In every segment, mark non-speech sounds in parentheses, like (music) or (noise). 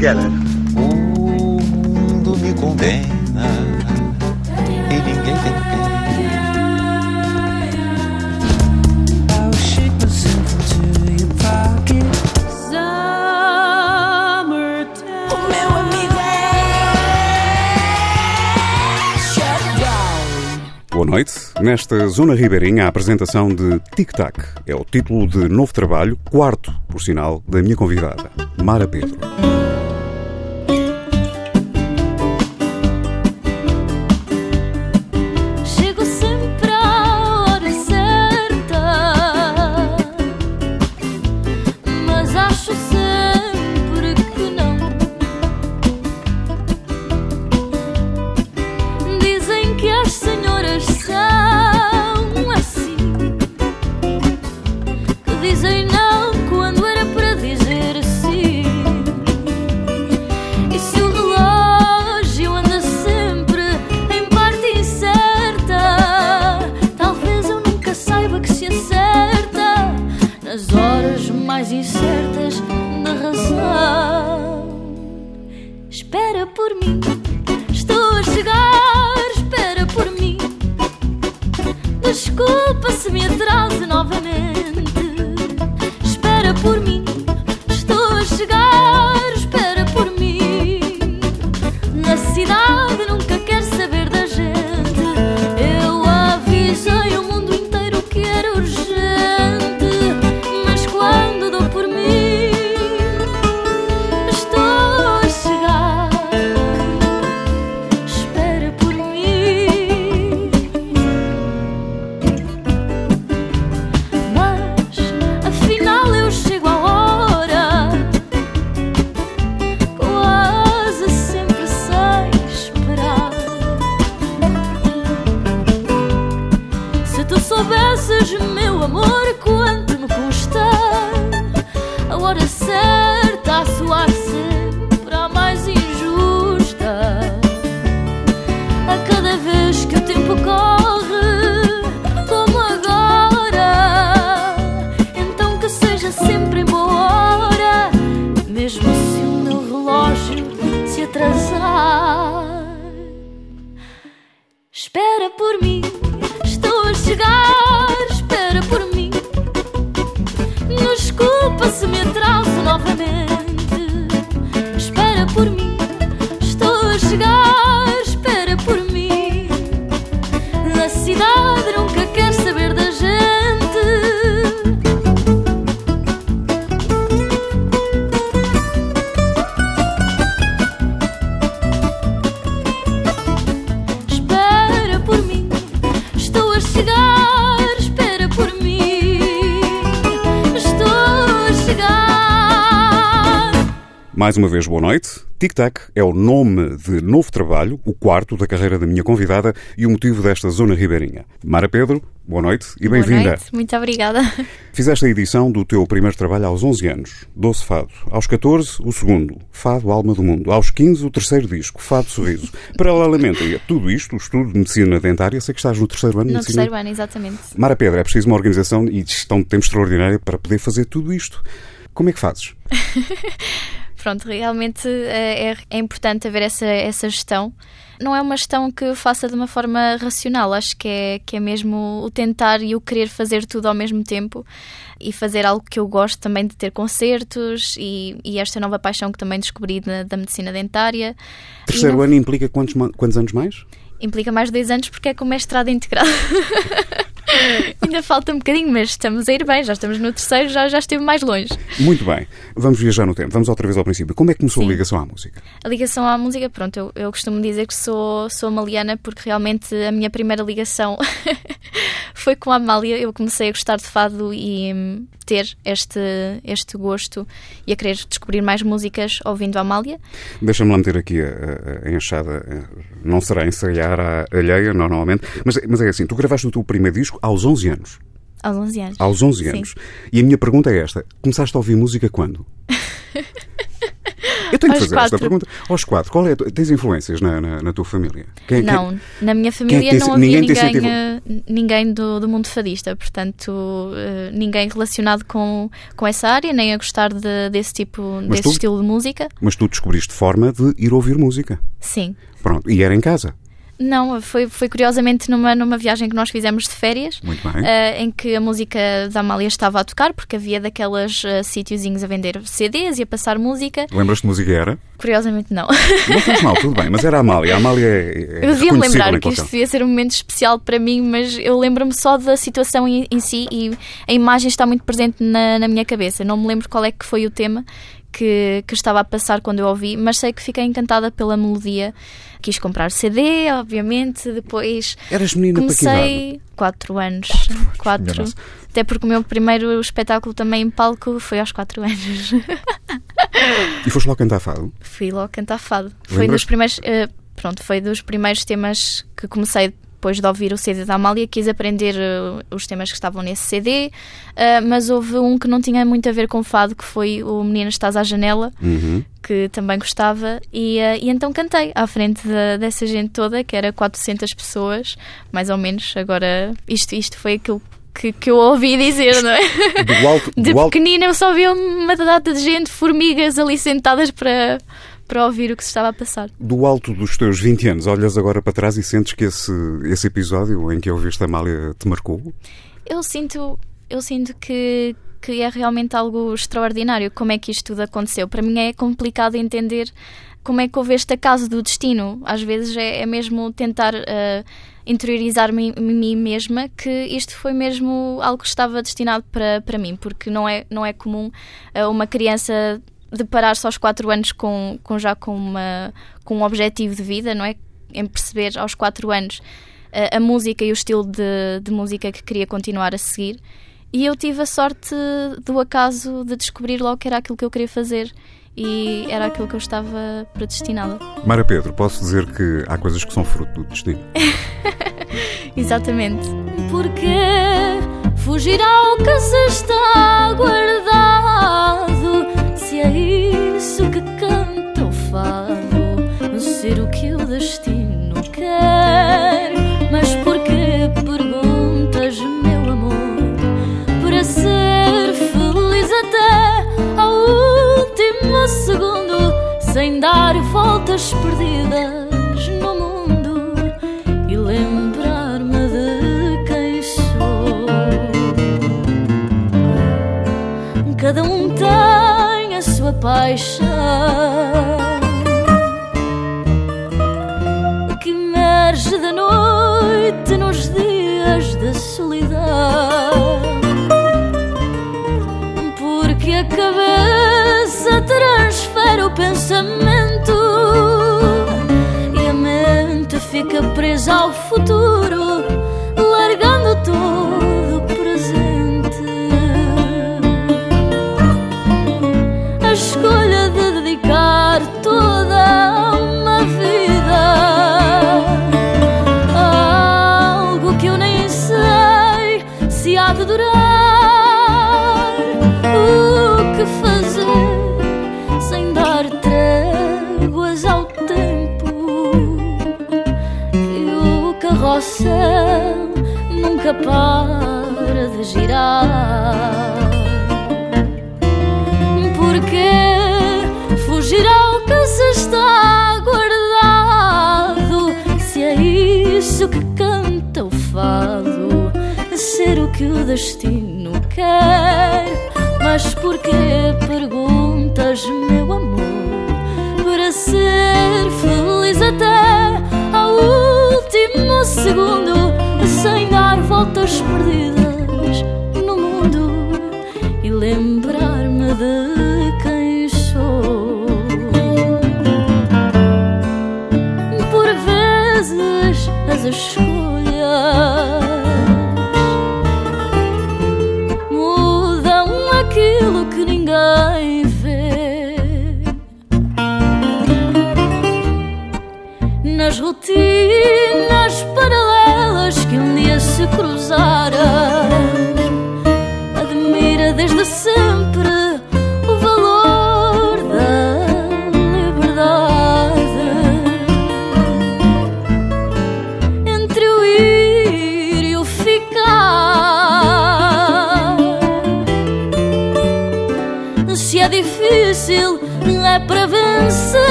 Together. O mundo me condena e ninguém tem pena. É. Boa noite. Nesta Zona Ribeirinha, a apresentação de Tic Tac é o título de novo trabalho, quarto, por sinal, da minha convidada, Mara Pedro. Mais uma vez, boa noite. Tic Tac é o nome de novo trabalho, o quarto da carreira da minha convidada e o motivo desta Zona Ribeirinha. Mara Pedro, boa noite e Boa bem-vinda. noite, muito obrigada. (laughs) Fizeste a edição do teu primeiro trabalho aos 11 anos, Doce Fado. Aos 14, o segundo, Fado Alma do Mundo. Aos 15, o terceiro disco, Fado Sorriso. Paralelamente a tudo isto, o estudo de medicina dentária, sei que estás no terceiro ano de No medicina. terceiro ano, exatamente. Mara Pedro, é preciso uma organização e gestão de tempo extraordinária para poder fazer tudo isto. Como é que fazes? (laughs) Pronto, realmente eh, é, é importante haver essa, essa gestão. Não é uma gestão que eu faça de uma forma racional, acho que é, que é mesmo o tentar e o querer fazer tudo ao mesmo tempo e fazer algo que eu gosto também de ter concertos e, e esta nova paixão que também descobri da, da medicina dentária. Terceiro não- ano implica quantos, quantos anos mais? Implica mais de dois anos porque é com mestrado integral. (laughs) (laughs) Ainda falta um bocadinho, mas estamos a ir bem, já estamos no terceiro, já, já esteve mais longe. Muito bem. Vamos viajar no tempo. Vamos outra vez ao princípio. Como é que começou Sim. a ligação à música? A ligação à música, pronto, eu, eu costumo dizer que sou, sou maliana porque realmente a minha primeira ligação (laughs) foi com a Amália eu comecei a gostar de fado e ter este, este gosto e a querer descobrir mais músicas ouvindo a Amália. Deixa-me lá meter aqui a, a- a enxada. eh, Não será ensaiar à alheia, normalmente. Mas, mas é assim, tu gravaste o teu primeiro disco aos 11 anos. Aos 11 anos. Aos 11 Sim. anos. E a minha pergunta é esta. Começaste a ouvir música quando? (laughs) Eu tenho que fazer esta quatro. pergunta. Aos quatro. Qual é tu- Tens influências na, na, na tua família? Quem- quem- Não, na minha quem família tem- não havia ninguém ninguém, sentido- eh, ninguém do, do mundo fadista, portanto, eh, ninguém relacionado com, com essa área, nem a gostar de- desse tipo, desse tu- estilo de música. Mas tu descobriste forma de ir ouvir música. Sim. Pronto. E era em casa. Não, foi, foi curiosamente numa, numa viagem que nós fizemos de férias. Eh, em que a música da Amália estava a tocar, porque havia daquelas uh, sítiozinhos a vender CDs e a passar música. Lembras-te que música era? Curiosamente, não. Não faz mal, tudo bem. Mas era a Amália. A Amália é, é Eu reconhecível lembrar em que isto devia ser um momento especial para mim, mas eu lembro-me só da situação em, em si e a imagem está muito presente na, na minha cabeça. Não me lembro qual é que foi o tema que, que estava a passar quando eu ouvi, mas sei que fiquei encantada pela melodia. Quis comprar CD, obviamente, depois Eras menina comecei 4 anos. Quatro. nossa. Até porque o meu primeiro espetáculo também em palco foi aos 4 anos. E foste logo cantar fado? Fui logo cantar fado. Foi Lembras? dos primeiros, eh, pronto, foi dos primeiros temas que comecei depois de ouvir o CD da Amália, quis aprender eh, os temas que estavam nesse CD, eh, mas houve um que não tinha muito a ver com fado, que foi o Menina Estás à Janela, Uhum. que também gostava, e, eh, e então cantei à frente da- dessa gente toda, que era 400 pessoas, mais ou menos. Agora, isto, isto foi aquilo que, que eu ouvi dizer, não é? (laughs) Do alto, De do alto, pequenina eu só via uma data de gente, formigas ali sentadas para, para ouvir o que se estava a passar. do alto dos teus 20 anos, olhas agora para trás e sentes que esse, esse episódio em que ouviste a Amália te marcou? Eu sinto, eu sinto que, que é realmente algo extraordinário como é que isto tudo aconteceu. Para mim é complicado entender como é que houve este acaso do destino. Às vezes é, é mesmo tentar eh, interiorizar-me em mim mesma que isto foi mesmo algo que estava destinado para, para mim, porque não é, não é comum eh, uma criança deparar-se aos 4 anos com, com já com, uma, com um objetivo de vida, não é? Em perceber aos 4 anos eh, a música e o estilo de, de música que queria continuar a seguir. E eu tive a sorte do acaso de descobrir logo que era aquilo que eu queria fazer e era aquilo que eu estava predestinada. Mara Pedro, posso dizer que há coisas que são fruto do destino. (laughs) Exatamente. Porque fugir ao que se está guardado, se é isso que canta o fado, ser o que o destino quer. Mas porquê perguntas, meu amor, para ser feliz até ao último segundo, sem dar voltas perdidas sua paixão que emerge da noite nos dias da solidão. Porque a cabeça transfere o pensamento e a mente fica presa ao futuro, para de girar. Porque fugir ao que se está guardado, se é isso que canta o fado, ser o que o destino quer. Mas porquê perguntas, meu amor, para ser feliz até ao último segundo, voltas perdidas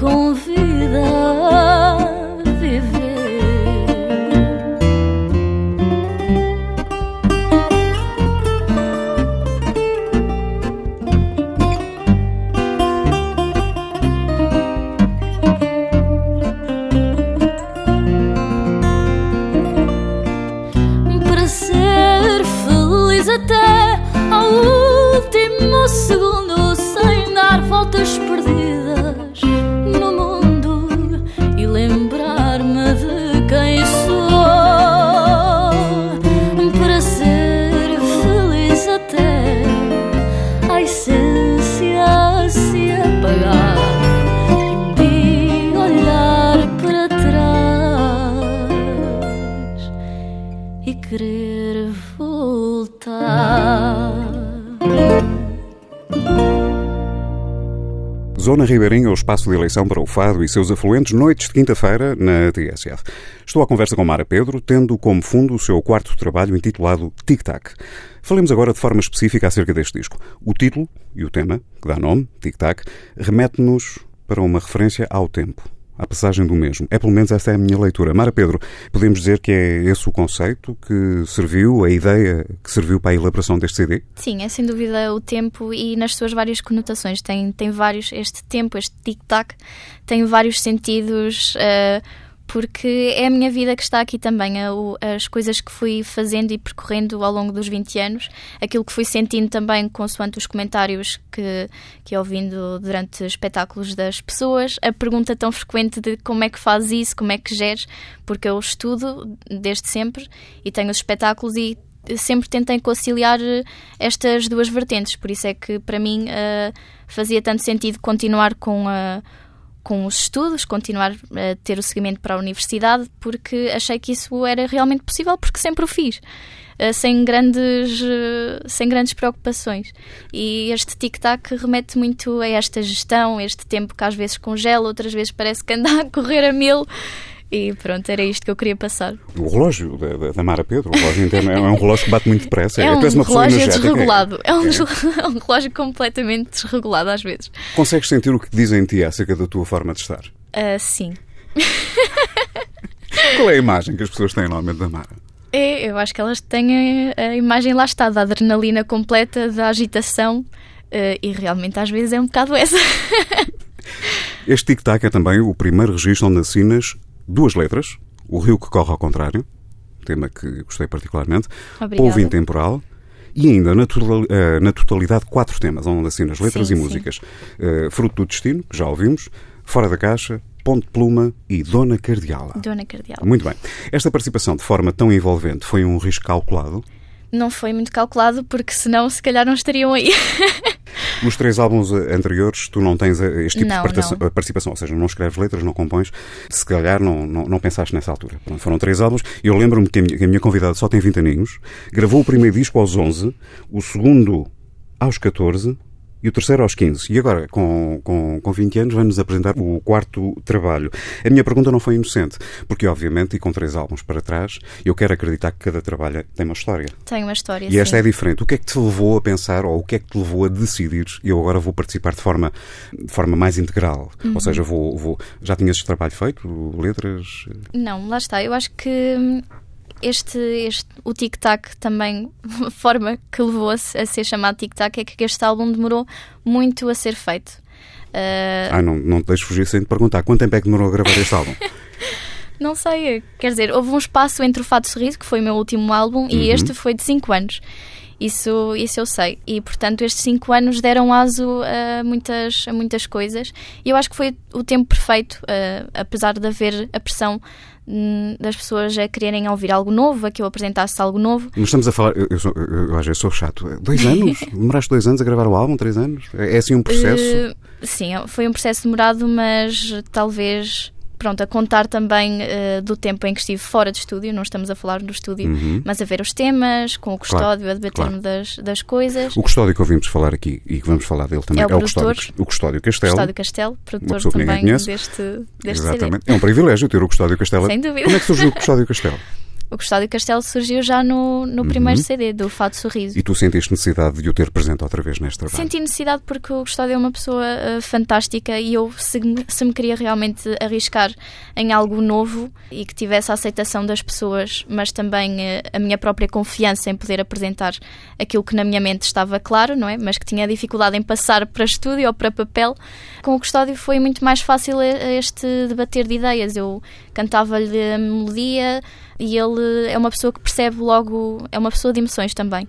que espaço de eleição para o Fado e seus afluentes, noites de quinta-feira na TSF. Estou à conversa com Mara Pedro, tendo como fundo o seu quarto trabalho intitulado Tic Tac. Falemos agora de forma específica acerca deste disco. O título e o tema, que dá nome, Tic Tac, remete-nos para uma referência ao tempo, à passagem do mesmo. É pelo menos esta é a minha leitura. Mara Pedro, podemos dizer que é esse o conceito que serviu, a ideia que serviu para a elaboração deste CD? Sim, é sem dúvida o tempo e nas suas várias conotações. Tem, tem vários, este tempo, este tic-tac, tem vários sentidos, eh, porque é a minha vida que está aqui também, as coisas que fui fazendo e percorrendo ao longo dos 20 anos, aquilo que fui sentindo também consoante os comentários que, que ouvindo durante espetáculos das pessoas, a pergunta tão frequente de como é que fazes isso, como é que geres, porque eu estudo desde sempre e tenho os espetáculos e sempre tentei conciliar eh, estas duas vertentes, por isso é que para mim eh, fazia tanto sentido continuar com a com os estudos, continuar a ter o seguimento para a universidade, porque achei que isso era realmente possível, porque sempre o fiz, eh, sem grandes, eh, sem grandes preocupações. E este tic-tac remete muito a esta gestão, este tempo que às vezes congela, outras vezes parece que anda a (laughs) correr a mil. E pronto, era isto que eu queria passar. O relógio da, da- Mara Pedro, o relógio interno, é um relógio que bate muito depressa. É um uma pessoa relógio energética. desregulado. É um, (laughs) é um relógio completamente desregulado às vezes. Consegues sentir o que dizem em ti acerca da tua forma de estar? Ah, sim. (laughs) Qual é a imagem que as pessoas têm normalmente da Mara? É, eu acho que elas têm a, a imagem lá está, da adrenalina completa, da agitação. ah, e realmente às vezes é um bocado essa. (laughs) Este tic-tac é também o primeiro registro onde assinas duas letras, O Rio que Corre ao Contrário, tema que gostei particularmente, Obrigada. Polvo Intemporal, e ainda, na, eh, totalidade, quatro temas, onde assinas letras Sim, e músicas. Eh, Fruto do Destino, que já ouvimos, Fora da Caixa, Ponte Pluma e Dona Cardiala. Dona Cardial. Muito bem. Esta participação de forma tão envolvente foi um risco calculado? Não foi muito calculado, porque senão se calhar não estariam aí. (laughs) Nos três álbuns eh, anteriores, tu não tens eh, este tipo Não, de participação, ou seja, não escreves letras, não compões. Se calhar não, não, não pensaste nessa altura. Pronto, foram três álbuns. Eu lembro-me que a minha, que a minha convidada só tem 20 aninhos, gravou o primeiro disco aos 11, o segundo aos 14 e o terceiro aos 15. E agora, com, com, com 20 anos, vai-nos apresentar o quarto trabalho. A minha pergunta não foi inocente, porque obviamente, e com três álbuns para trás, eu quero acreditar que cada trabalho tem uma história. Tem uma história. E esta sim. é diferente. O que é que te levou a pensar, ou o que é que te levou a decidir, eu agora vou participar de forma, de forma mais integral? Uhum. Ou seja, vou, vou, já tinhas este trabalho feito, letras? Não, lá está. Eu acho que hum, este, este o tic-tac também, (laughs) a forma que levou a, a ser chamado tic-tac é que este álbum demorou muito a ser feito. Ah, Ah, não, não te deixes fugir sem te perguntar. Quanto tempo é que demorou a gravar este álbum? (laughs) Não sei, quer dizer, houve um espaço entre o Fado Sorriso, que foi o meu último álbum, e este foi de 5 anos. Isso, isso eu sei. E, portanto, estes cinco anos deram aso a muitas, a muitas coisas. E eu acho que foi o tempo perfeito, eh, apesar de haver a pressão hum, das pessoas a quererem ouvir algo novo, a que eu apresentasse algo novo. Mas estamos a falar, eu, sou, eu, eu às vezes sou chato. Dois (laughs) anos? Demoraste dois anos a gravar o álbum? Três anos? É, é assim um processo? Eh, sim, foi um processo demorado, mas talvez. Pronto, a contar também eh, do tempo em que estive fora de estúdio, não estamos a falar do estúdio, Uhum. mas a ver os temas, com o custódio, a claro. debater-me das, das coisas. O custódio que ouvimos falar aqui e que vamos falar dele também É o o custódio, o custódio Castelo. Custódio Castelo, produtor também deste, deste CD. Exatamente. É um privilégio ter o Custódio Castelo. Sem dúvida. Como é que surgiu o Custódio (laughs) Castelo? O Custódio Castelo surgiu já no, no primeiro CD do Fado Sorriso. Uhum. E tu sentiste necessidade de o ter presente outra vez neste trabalho? Senti necessidade porque o Custódio é uma pessoa eh, fantástica e eu, se, se me queria realmente arriscar em algo novo e que tivesse a aceitação das pessoas, mas também eh, a minha própria confiança em poder apresentar aquilo que na minha mente estava claro, não é? Mas que tinha dificuldade em passar para estúdio ou para papel, com o Custódio foi muito mais fácil eh, este debater de ideias. Eu cantava-lhe a melodia e ele é uma pessoa que percebe logo, é uma pessoa de emoções também.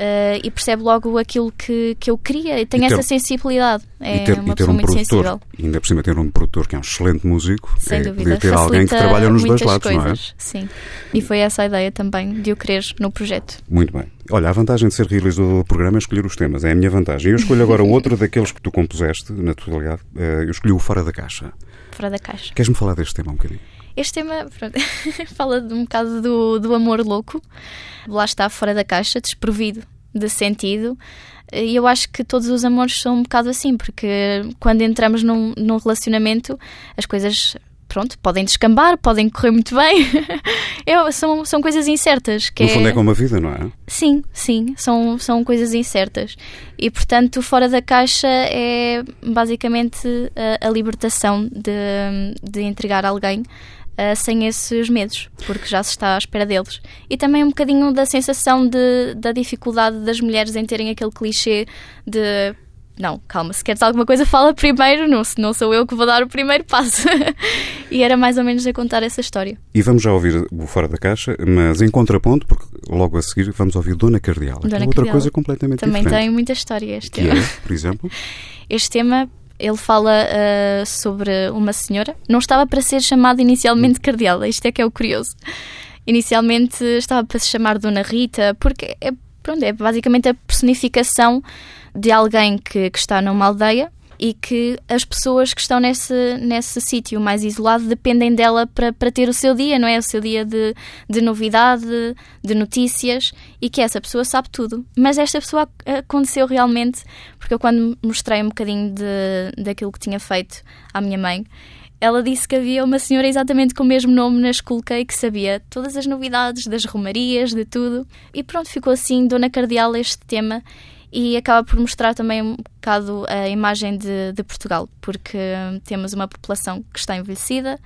Eh, e percebe logo aquilo que, que eu queria e tem essa sensibilidade. É e ter, uma e ter um muito produtor, sensível. e ainda por cima ter um produtor que é um excelente músico, Sem é dúvida. ter alguém que trabalha nos dois lados, não é? coisas. Sim. E foi essa a ideia também de o querer no projeto. Muito bem. Olha, a vantagem de ser realizador do programa é escolher os temas, é a minha vantagem. Eu escolho agora (laughs) outro daqueles que tu compuseste, na totalidade. Eh, Eu escolhi o Fora da Caixa. Fora da caixa. Queres-me falar deste tema um bocadinho? Este tema pronto, (laughs) fala de um bocado do, do amor louco. Lá está, fora da caixa, desprovido de sentido. E eu acho que todos os amores são um bocado assim, porque quando entramos num, num relacionamento, as coisas, pronto, podem descambar, podem correr muito bem. (laughs) Eu- são, são coisas incertas. Que No fundo é como a vida, não é? Sim, sim, são, são coisas incertas. E portanto, fora da caixa é basicamente a, a libertação de, de entregar alguém ah, sem esses medos, porque já se está à espera deles. E também um bocadinho da sensação de, da dificuldade das mulheres em terem aquele clichê de. Não, calma, se queres alguma coisa, fala primeiro, não, não sou eu que vou dar o primeiro passo. (laughs) e era mais ou menos a contar essa história. E vamos já ouvir o Fora da Caixa, mas em contraponto, porque logo a seguir vamos ouvir Dona Cardial. que é Dona outra Cardial. coisa completamente Também diferente. tem muita história este Que tema. é, por exemplo, (laughs) Este tema ele fala ah, sobre uma senhora. Não estava para ser chamada inicialmente cardeal, isto é que é o curioso. Inicialmente estava para se chamar Dona Rita, porque é, pronto, é basicamente a personificação de alguém que, que está numa aldeia e que as pessoas que estão nesse, nesse sítio mais isolado dependem dela para, para ter o seu dia, não é? O seu dia de, de novidade, de notícias e que essa pessoa sabe tudo. Mas esta pessoa ac- aconteceu realmente, porque eu quando mostrei um bocadinho de, daquilo que tinha feito à minha mãe, ela disse que havia uma senhora exatamente com o mesmo nome na Esculquei que sabia todas as novidades das romarias, de tudo. E pronto, ficou assim, Dona Cardeal, este tema. E acaba por mostrar também um bocado a imagem de, de Portugal, porque temos uma população que está envelhecida,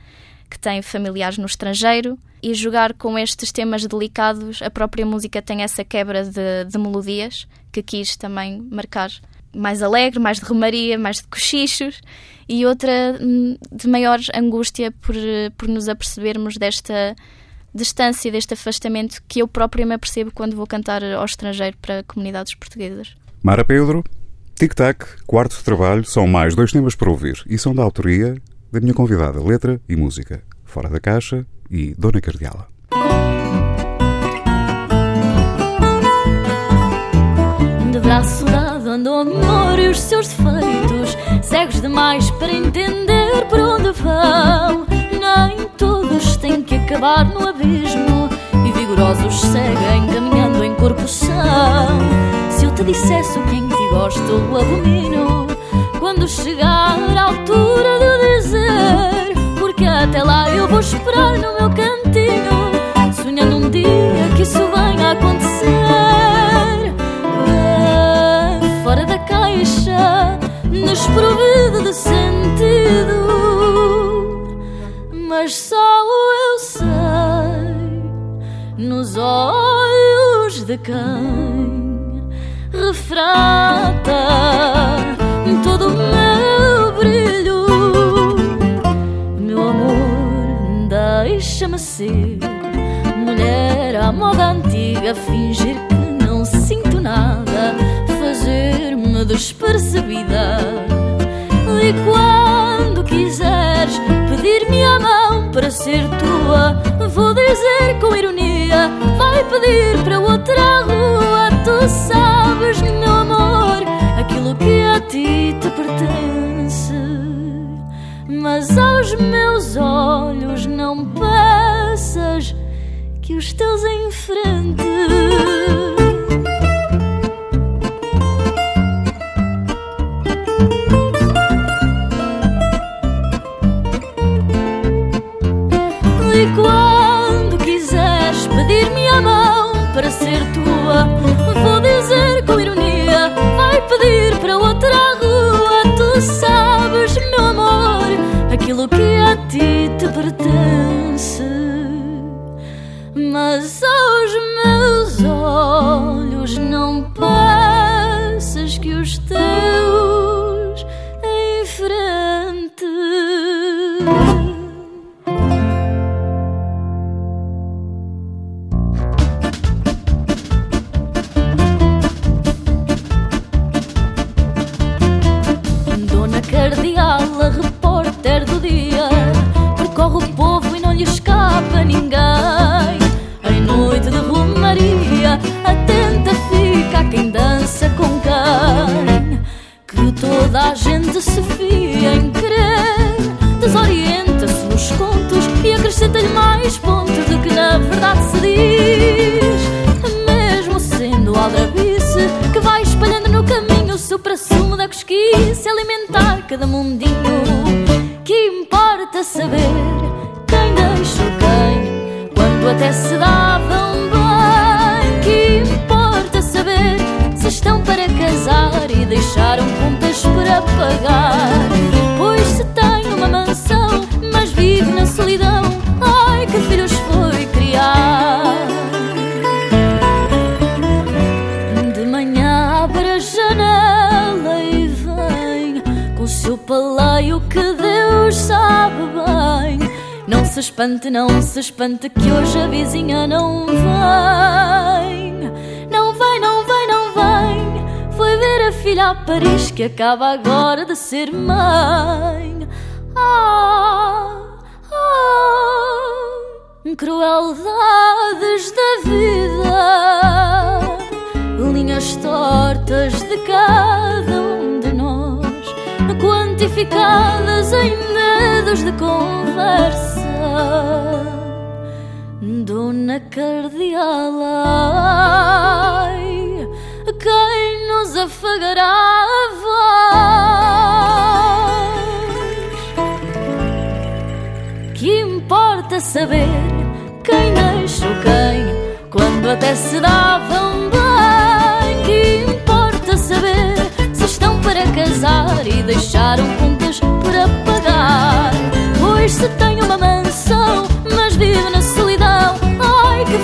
que tem familiares no estrangeiro, e jogar com estes temas delicados, a própria música tem essa quebra de, de melodias que quis também marcar. Mais alegre, mais de romaria, mais de cochichos e outra hum, de maior angústia por, por nos apercebermos desta distância, deste afastamento que eu própria me apercebo quando vou cantar ao estrangeiro para comunidades portuguesas. Mara Pedro, Tic Tac, quarto de trabalho, são mais dois temas para ouvir e são da autoria da minha convidada, letra e música. Fora da Caixa e Dona Cardiala. De braço dado andou a amor e os seus defeitos Cegos demais para entender por onde vão Nem acabar no abismo E vigorosos seguem caminhando em corpo são Se eu te dissesse o que em ti gosto ou abomino Quando chegar à altura de dizer Porque até lá eu vou esperar no meu cantinho Sonhando um dia que isso venha a acontecer é fora da caixa, desprovido de sentido. Mas só eu sei, nos olhos de quem refrata todo o meu brilho. Meu amor, deixa-me ser mulher à moda antiga, fingir que não sinto nada, fazer-me despercebida. E quando quiseres pedir-me a mão para ser tua, vou dizer com Que toda a gente se fia em crer, desorienta-se nos contos e acrescenta-lhe mais pontos do que na verdade se diz. Mesmo sendo aldrabice que vai espalhando no caminho o supra-sumo da cosquice, alimentar cada mundinho. Que importa saber quem deixou quem, quando até se davam deixaram contas para pagar. Pois se tem uma mansão, mas vive na solidão, ai que filhos foi criar. De manhã abre a janela e vem com o seu paleio que Deus sabe bem. Não se espante, não se espante que hoje a vizinha não vem. Filha a Paris que acaba agora de ser mãe. Ah, ah, crueldades da vida linhas tortas de cada um de nós, quantificadas em dedos de conversa. Dona Cardeal, ai, quem nos afagará a voz? Que importa saber quem deixou quem, quando até se davam bem? Que importa saber se estão para casar e deixaram contas para pagar? Pois se tem uma mansão, mas vive na solidão, ai que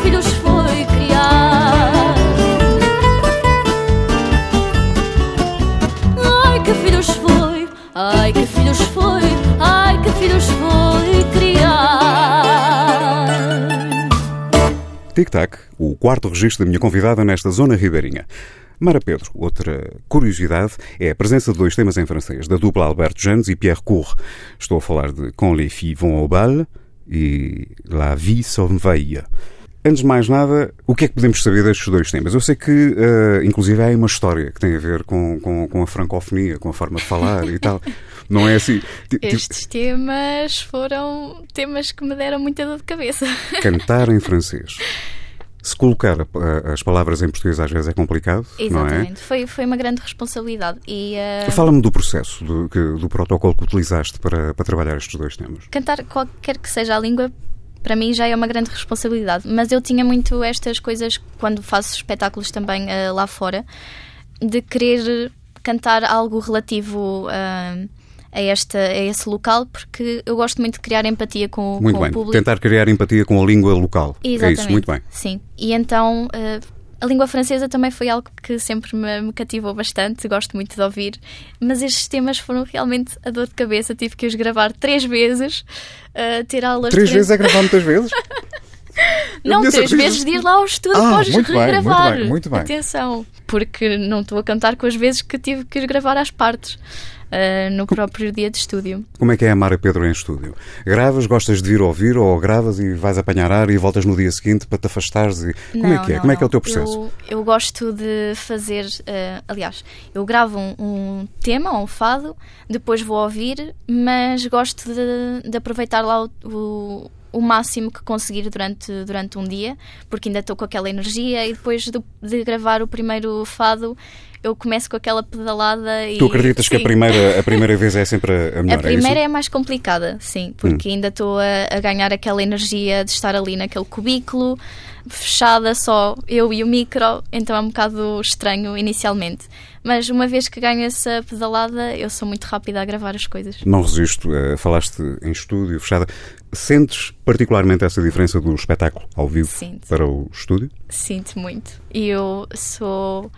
Tic-tac, o quarto registro da minha convidada nesta zona ribeirinha. Mara Pedro, outra curiosidade é a presença de dois temas em francês, da dupla Alberto Janes e Pierre Cour. Estou a falar de Quand les filles vont au bal e La vie s'envahia. Antes de mais nada, o que é que podemos saber destes dois temas? Eu sei que, eh, inclusive, há uma história que tem a ver com, com, com a francofonia, com a forma de falar e tal. (laughs) Não é assim? Estes temas foram temas que me deram muita dor de cabeça. (laughs) Cantar em francês. Se colocar as palavras em português às vezes é complicado, é? Exatamente. Foi, foi uma grande responsabilidade. E eh, Fala-me do processo, do, do protocolo que utilizaste para, para trabalhar estes dois temas. cantar qualquer que seja a língua, para mim já é uma grande responsabilidade. Mas eu tinha muito estas coisas quando faço espetáculos também eh, lá fora, de querer cantar algo relativo ah, a, esta, a esse local, porque eu gosto muito de criar empatia com, Muito com bem. o público. Tentar criar empatia com a língua local. Exatamente. É isso, muito bem. Sim. E então eh, a língua francesa também foi algo que sempre me, me cativou bastante, gosto muito de ouvir, mas estes temas foram realmente a dor de cabeça, tive que os gravar três vezes, eh, ter aulas Três vezes é gravar muitas vezes? (laughs) Não, três vezes de ir lá ao estúdio Ah, podes muito bem, muito regravar. bem, muito bem. Atenção, porque não estou a cantar com as vezes que tive que gravar às partes ah, no próprio dia de estúdio. Como é que é amar a Pedro em estúdio? Gravas, gostas de vir ouvir ou gravas e vais apanhar ar e voltas no dia seguinte para te afastares? E... Como é Não, que é? não, Como é que é o teu processo? Eu, eu gosto de fazer, eh, aliás, eu gravo um, um tema, um fado, depois vou ouvir, mas gosto de, de aproveitar lá o, o, o máximo que conseguir durante, durante um dia, porque ainda estou com aquela energia e depois de, de gravar o primeiro fado eu começo com aquela pedalada e. Tu acreditas que a Sim. primeira, a (laughs) primeira vez é sempre a melhor? A primeira é é, mais complicada, sim, porque ainda estou a, a ganhar aquela energia de estar ali naquele cubículo, fechada só eu e o micro, então é um bocado estranho inicialmente. Mas uma vez que ganho essa pedalada, eu sou muito rápida a gravar as coisas. Não resisto. eh, falaste em estúdio, fechada. Sentes particularmente essa diferença do espetáculo ao vivo Sinto. para o estúdio? Sinto muito. E eu sou.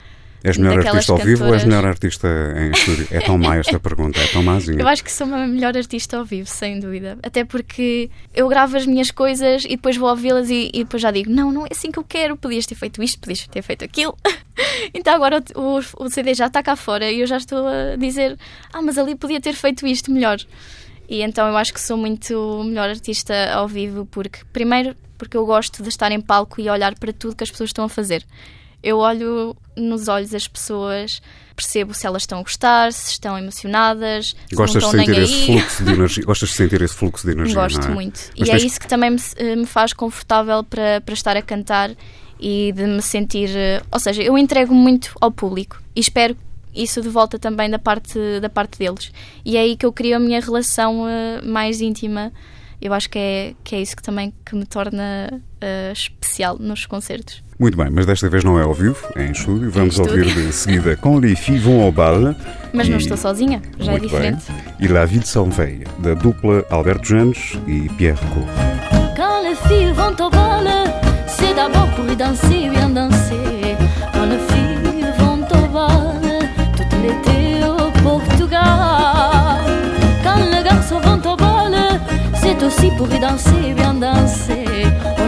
És melhor artista ao vivo ou és cantoras- melhor artista em estúdio? É tão má esta pergunta, é tão mázinha. Eu acho que sou uma melhor artista ao vivo, sem dúvida. Até porque eu gravo as minhas coisas e depois vou ouvi-las e, e depois já digo: não, não é assim que eu quero. Podias ter feito isto, podias ter feito aquilo. (laughs) então agora o- o CD já está cá fora e eu já estou a dizer: ah, mas ali podia ter feito isto melhor. E então eu acho que sou muito melhor artista ao vivo porque, primeiro, porque eu gosto de estar em palco e olhar para tudo que as pessoas estão a fazer. Eu olho nos olhos das pessoas, percebo se elas estão a gostar, se estão emocionadas, se Gostas não de estão sentir esse aí. fluxo de (laughs) energia? Gostas de sentir esse fluxo de energia? Gosto é? muito. Mas e é tens- isso que também me, eh, me faz confortável para, para estar a cantar e de me sentir. eh, Ou seja, eu entrego muito ao público e espero isso de volta também da parte, da parte deles. E é aí que eu crio a minha relação eh, mais íntima. Eu acho que é, que é isso que também que me torna eh, especial nos concertos. Muito bem, mas desta vez não é ao vivo, é em estúdio. Vamos Em estúdio. ouvir de seguida Com les filles vont au bal. Mas não E- estou sozinha, já Muito é diferente. bem. E La Ville s'en veille, da dupla Alberto Janos e Pierre Cour. Quand les filles vont au bal, c'est d'abord pour y danser, bien danser. Aussi pour y danser, bien danser.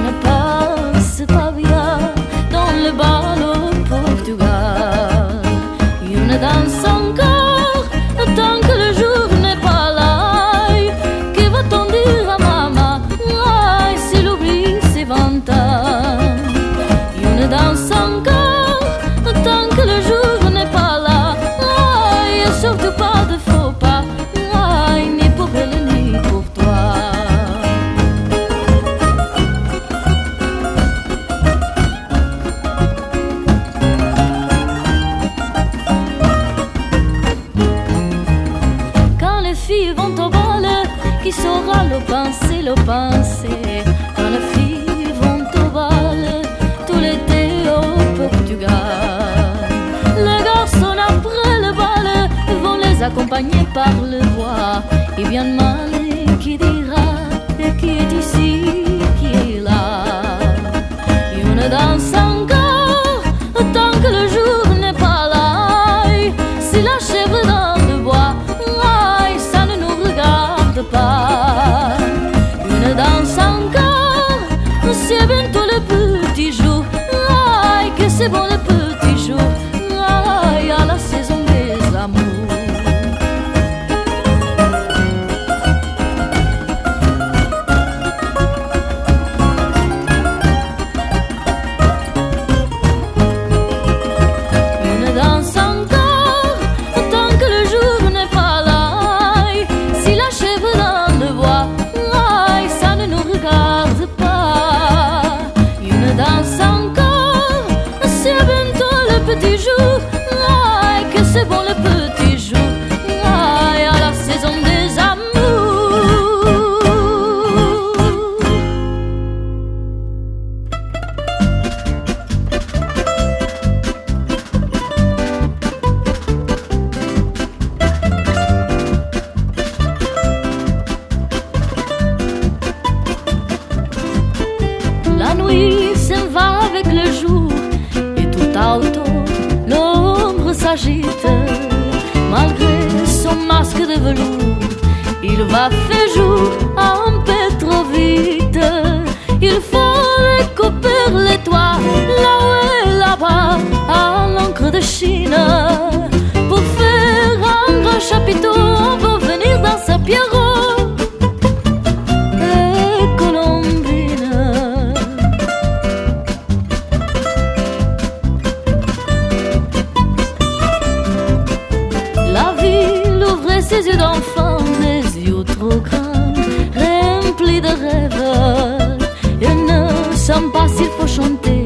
Le penser. Quand les filles vont au bal, tout l'été au Portugal. Les garçons après le bal vont les accompagner par le voix. Et bien mal qui dira qui est ici, qui est là. Une danse encore Il va faire jour un peu trop vite. Il faut les couper les toits là-haut et là-bas à l'encre de Chine. Busch und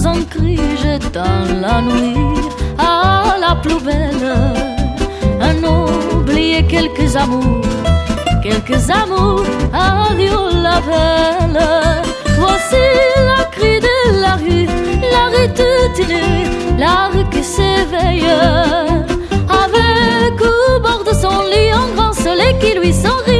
s'éveille dans un cri, jetant la nuit à la plus belle. Un oublié quelques amours, quelques amours, adieu la belle. Voici la cri de la rue, la rue toute nue, la rue qui s'éveille. Avec au bord de son lit un grand soleil qui lui sourit.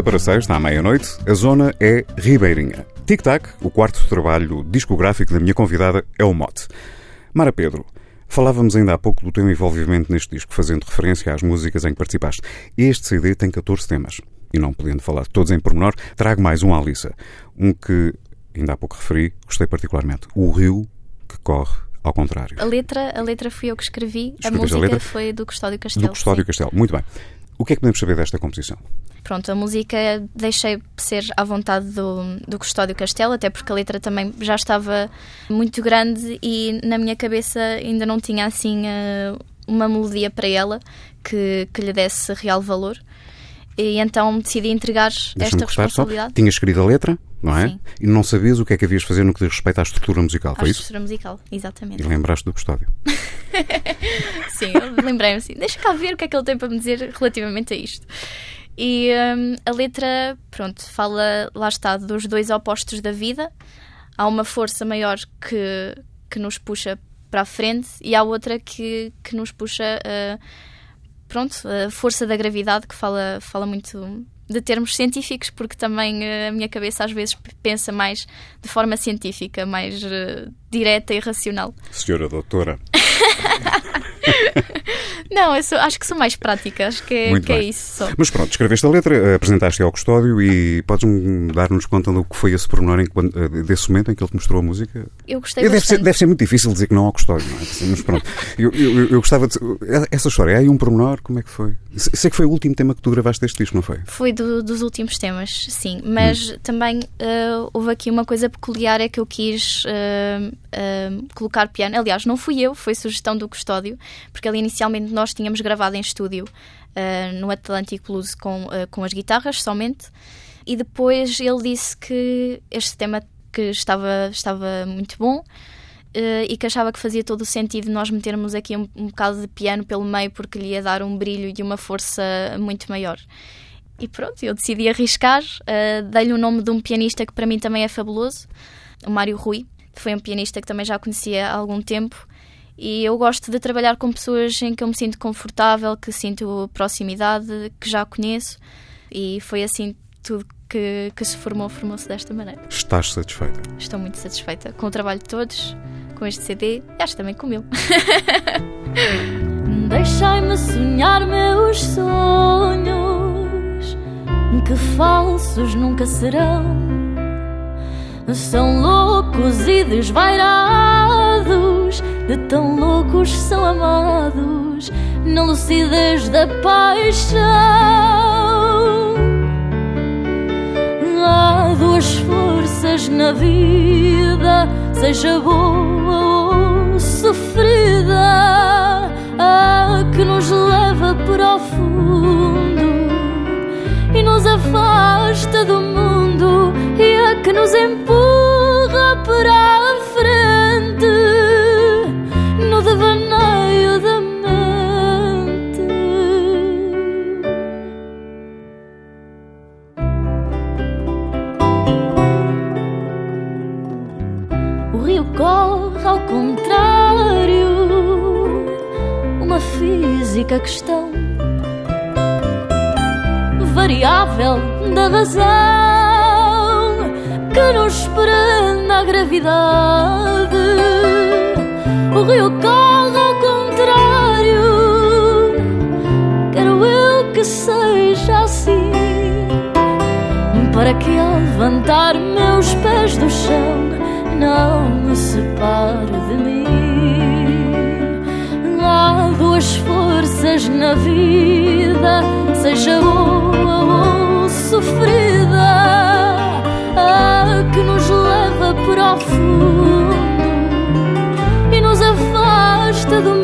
De quinta para sexta, à meia-noite, a zona é Ribeirinha. Tic Tac, o quarto trabalho discográfico da minha convidada, é o mote. Mara Pedro, falávamos ainda há pouco do teu envolvimento neste disco, fazendo referência às músicas em que participaste. Este CD tem 14 temas. E não podendo falar de todos em pormenor, trago mais um à Alissa. Um que, ainda há pouco referi, gostei particularmente. O rio que corre ao contrário. A letra, a letra fui eu que escrevi, a Escreveste a música letra? foi do Custódio Castelo. Do Custódio sim. Castelo. Muito bem. O que é que podemos saber desta composição? Pronto, a música deixei ser à vontade do, do Custódio Castelo, até porque a letra também já estava muito grande e na minha cabeça ainda não tinha assim eh, uma melodia para ela que, que lhe desse real valor. E então decidi entregar esta só. responsabilidade Tinhas escrito a letra, não é? Sim. E não sabias o que é que havias de fazer no que diz respeito à estrutura musical, à foi isso? estrutura musical. Exatamente. E lembraste do Custódio. (laughs) Sim, eu lembrei-me assim, deixa cá ver o que é que ele tem para me dizer relativamente a isto. E hum, a letra, pronto, fala, lá está, dos dois opostos da vida. Há uma força maior que, que nos puxa para a frente e há outra que, que nos puxa, uh, pronto, a força da gravidade, que fala, fala muito de termos científicos, porque também uh, a minha cabeça às vezes pensa mais de forma científica, mais uh, direta e racional. Senhora doutora. (laughs) Não, eu sou- acho que sou mais prática, acho que, é, que é isso só. Mas pronto, escreveste a letra, eh, apresentaste ao Custódio e podes-me dar-nos conta do que foi esse pormenor em eh, desse momento em que ele te mostrou a música? Eu gostei deve, ser, deve ser muito difícil dizer que não ao Custódio, não é? Mas pronto, eu, eu- eu gostava de. Essa história, há aí um pormenor, como é que foi? Se- Sei que foi o último tema que tu gravaste deste disco, não foi? Foi do- dos últimos temas, sim. Mas também eh, houve aqui uma coisa peculiar, é que eu quis eh, eh, colocar piano. Aliás, não fui eu, foi sugestão do Custódio, porque ali inicialmente nós tínhamos gravado em estúdio eh, no Atlantic Blues com, eh, com as guitarras somente. E depois ele disse que este tema que estava, estava muito bom eh, e que achava que fazia todo o sentido nós metermos aqui um, um bocado de piano pelo meio porque lhe ia dar um brilho e uma força muito maior. E pronto, eu decidi arriscar, eh, dei-lhe o nome de um pianista que para mim também é fabuloso, o Mário Rui. Foi um pianista que também já conhecia há algum tempo e eu gosto de trabalhar com pessoas em que eu me sinto confortável, que sinto proximidade, que já conheço e foi assim tudo que, que se formou, formou-se desta maneira. Estás satisfeita? Estou muito satisfeita com o trabalho de todos, com este CD e acho também com o meu. (laughs) Deixai-me sonhar meus sonhos que falsos nunca serão. São loucos e desvairados, de tão loucos são amados na lucidez da paixão. Há duas forças na vida, seja boa ou sofrida, a que nos leva para o fundo e nos afasta do mundo, mundo e a que nos empurra para a frente no devaneio da mente. O rio corre ao contrário, uma física questão variável da razão que nos prende à gravidade. O rio corre ao contrário, quero eu que seja assim, para que ao levantar meus pés do chão não me separe de mim. Há duas forças na vida, seja boa ou sofrida, leva para o fundo e nos afasta do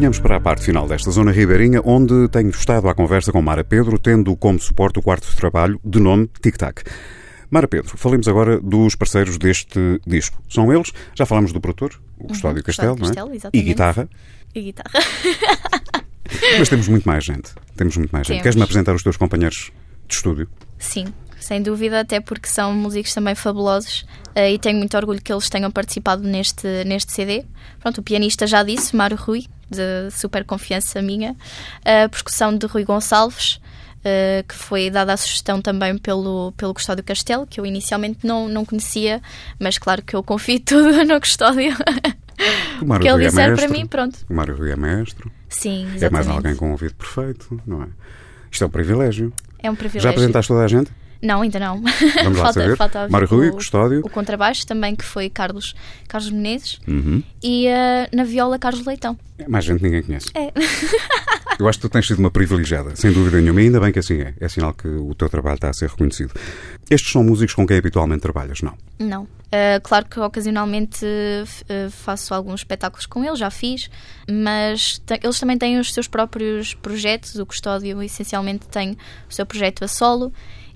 Caminhamos para a parte final desta zona ribeirinha, onde tenho estado à conversa com Mara Pedro, tendo como suporte o quarto de trabalho de nome Tic Tac. Mara Pedro, falemos agora dos parceiros deste disco. São eles, já falámos do produtor, o Custódio Castelo, Custódio não é? Castelo, E guitarra, E guitarra. (laughs) mas temos muito mais gente. Temos muito mais gente. Temos. Queres-me apresentar os teus companheiros de estúdio? Sim, sem dúvida, até porque são músicos também fabulosos eh, e tenho muito orgulho que eles tenham participado neste, neste CD. Pronto, o pianista já disse, Mário Rui, de super confiança minha, a percussão de Rui Gonçalves, eh, que foi dada a sugestão também pelo, pelo Custódio Castelo, que eu inicialmente não, não conhecia, mas claro que eu confio (laughs) tudo no Custódio. O Mário que ele Rui é disser mestre. para mim, pronto. O Mário Rui é mestre. Sim, exatamente. É mais alguém com um ouvido perfeito, não é? Isto é um privilégio. É um privilégio. Já apresentaste toda a gente? Não, ainda não. Vamos lá (laughs) falta, saber. falta Mário Rui, o, Custódio. O contrabaixo também, que foi Carlos, Carlos Menezes. Uhum. E eh, na viola, Carlos Leitão. É mais gente ninguém conhece. É. (laughs) Eu acho que tu tens sido uma privilegiada, sem dúvida nenhuma, e ainda bem que assim é. É sinal que o teu trabalho está a ser reconhecido. Estes são músicos com quem habitualmente trabalhas, não? Não. Eh, claro que ocasionalmente eh, faço alguns espetáculos com eles, já fiz, mas eles também têm os seus próprios projetos. O Custódio, essencialmente, tem o seu projeto a solo.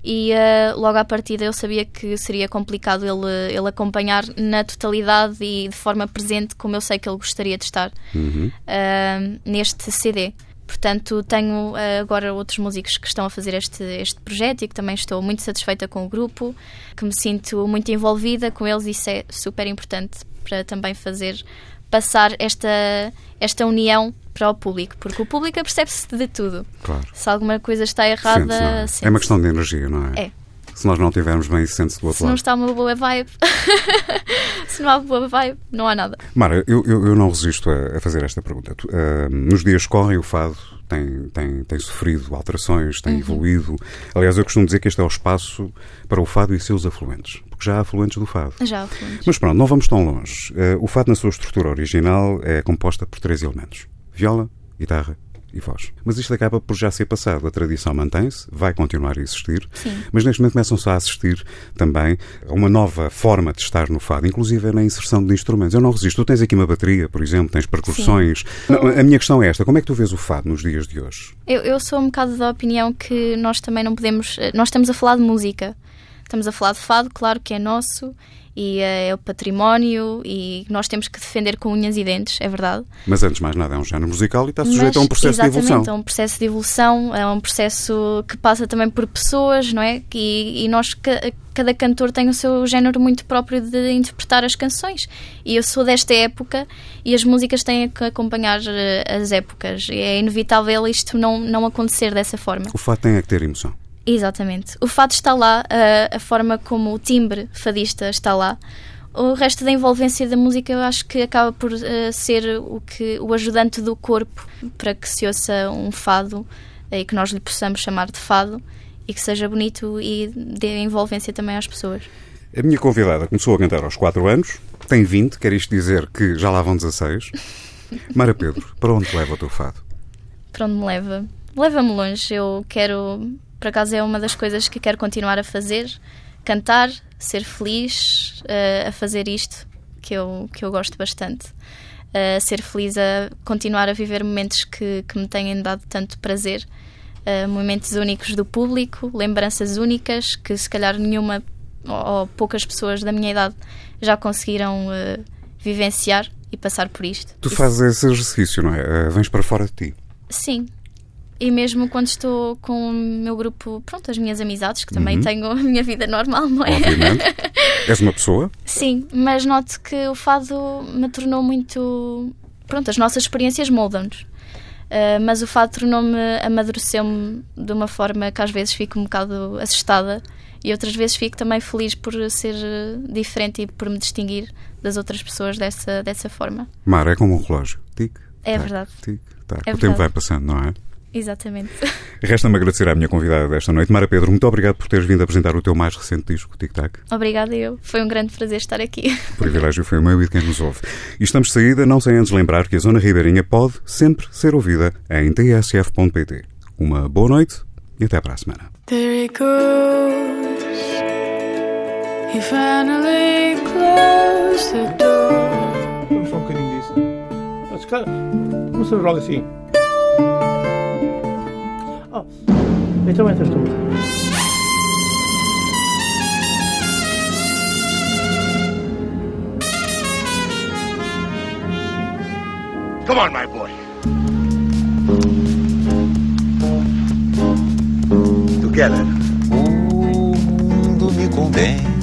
E eh, logo à partida eu sabia que seria complicado ele, ele acompanhar na totalidade e de forma presente, como eu sei que ele gostaria de estar Uhum. uh, neste CD. Portanto, tenho uh, agora outros músicos que estão a fazer este, este projeto e que também estou muito satisfeita com o grupo, que me sinto muito envolvida com eles e isso é super importante para também fazer passar esta, esta união para o público, porque o público percebe-se de tudo. Claro. Se alguma coisa está errada, não é? É sente-se. uma questão de energia, não é? É. Se nós não estivermos bem, sente-se do outro Se não está uma boa vibe, (laughs) se não há boa vibe, não há nada. Mara, eu, eu, eu não resisto a, a fazer esta pergunta. Tu, ah, nos dias correm, o fado tem, tem, tem sofrido alterações, Uhum. tem evoluído. Aliás, eu costumo dizer que este é o espaço para o fado e seus afluentes, porque já há afluentes do fado. Já fomos. Mas pronto, não vamos tão longe. Ah, o fado, na sua estrutura original, é composta por três elementos: viola, guitarra e voz. Mas isto acaba por já ser passado. A tradição mantém-se, vai continuar a existir, Sim. mas neste momento começam-se a assistir também a uma nova forma de estar no fado, inclusive na inserção de instrumentos. Eu não resisto. Tu tens aqui uma bateria, por exemplo, tens percussões. Não, a minha questão é esta: como é que tu vês o fado nos dias de hoje? Eu, eu sou um bocado da opinião que nós também não podemos. eh, Nós estamos a falar de música, estamos a falar de fado, claro que é nosso e eh, é o património e nós temos que defender com unhas e dentes, é verdade. Mas antes de mais nada, é um género musical e está sujeito Mas, a um processo de exatamente, evolução. é um processo de evolução, é um processo que passa também por pessoas, não é? E, e nós, ca- cada cantor tem o seu género muito próprio de interpretar as canções. E eu sou desta época e as músicas têm que acompanhar eh, as épocas. E é inevitável isto não, não acontecer dessa forma. O fado tem é que ter emoção. Exatamente. O fado está lá, a, a forma como o timbre fadista está lá. O resto da envolvência da música eu acho que acaba por eh, ser o, que, o ajudante do corpo para que se ouça um fado eh, e que nós lhe possamos chamar de fado e que seja bonito e dê envolvência também às pessoas. A minha convidada começou a cantar aos 4 anos, tem 20, quer isto dizer que já lá vão 16. (laughs) Mara Pedro, para onde leva o teu fado? Para onde me leva? Leva-me longe. Eu quero por acaso é uma das coisas que quero continuar a fazer. Cantar, ser feliz uh, a fazer isto, que eu, que eu gosto bastante. Uh, ser feliz a continuar a viver momentos que, que me têm dado tanto prazer. Uh, momentos únicos do público, lembranças únicas que se calhar nenhuma ou, ou poucas pessoas da minha idade já conseguiram vivenciar e passar por isto. Tu Isso- fazes esse exercício, não é? Vens para fora de ti. Sim. E mesmo quando estou com o meu grupo, pronto, as minhas amizades, que também tenho a minha vida normal, não é? Obviamente. (laughs) És uma pessoa? Sim, mas noto que o fado me tornou muito. Pronto, as nossas experiências moldam-nos. Uh, mas o fado tornou-me, amadureceu-me de uma forma que às vezes fico um bocado assustada e outras vezes fico também feliz por ser diferente e por me distinguir das outras pessoas dessa, dessa forma. Mar, é como um relógio. Tic, É tac, verdade. Tic, tac. É o tempo verdade. vai passando, não é? Exatamente. Resta-me agradecer à minha convidada desta noite. Mara Pedro, muito obrigado por teres vindo apresentar o teu mais recente disco, Tic Tac. Obrigada eu. Foi um grande prazer estar aqui. O privilégio foi o meu e de quem nos ouve. E estamos de saída, não sem antes lembrar que a Zona Ribeirinha pode sempre ser ouvida em tsf.pt. Uma boa noite e até para a semana. There he goes. He finally closed the door. Vamos só um bocadinho disso. Vamos fazer logo assim. Oh, então entras tu. Come on, my boy. Together. O mundo me condena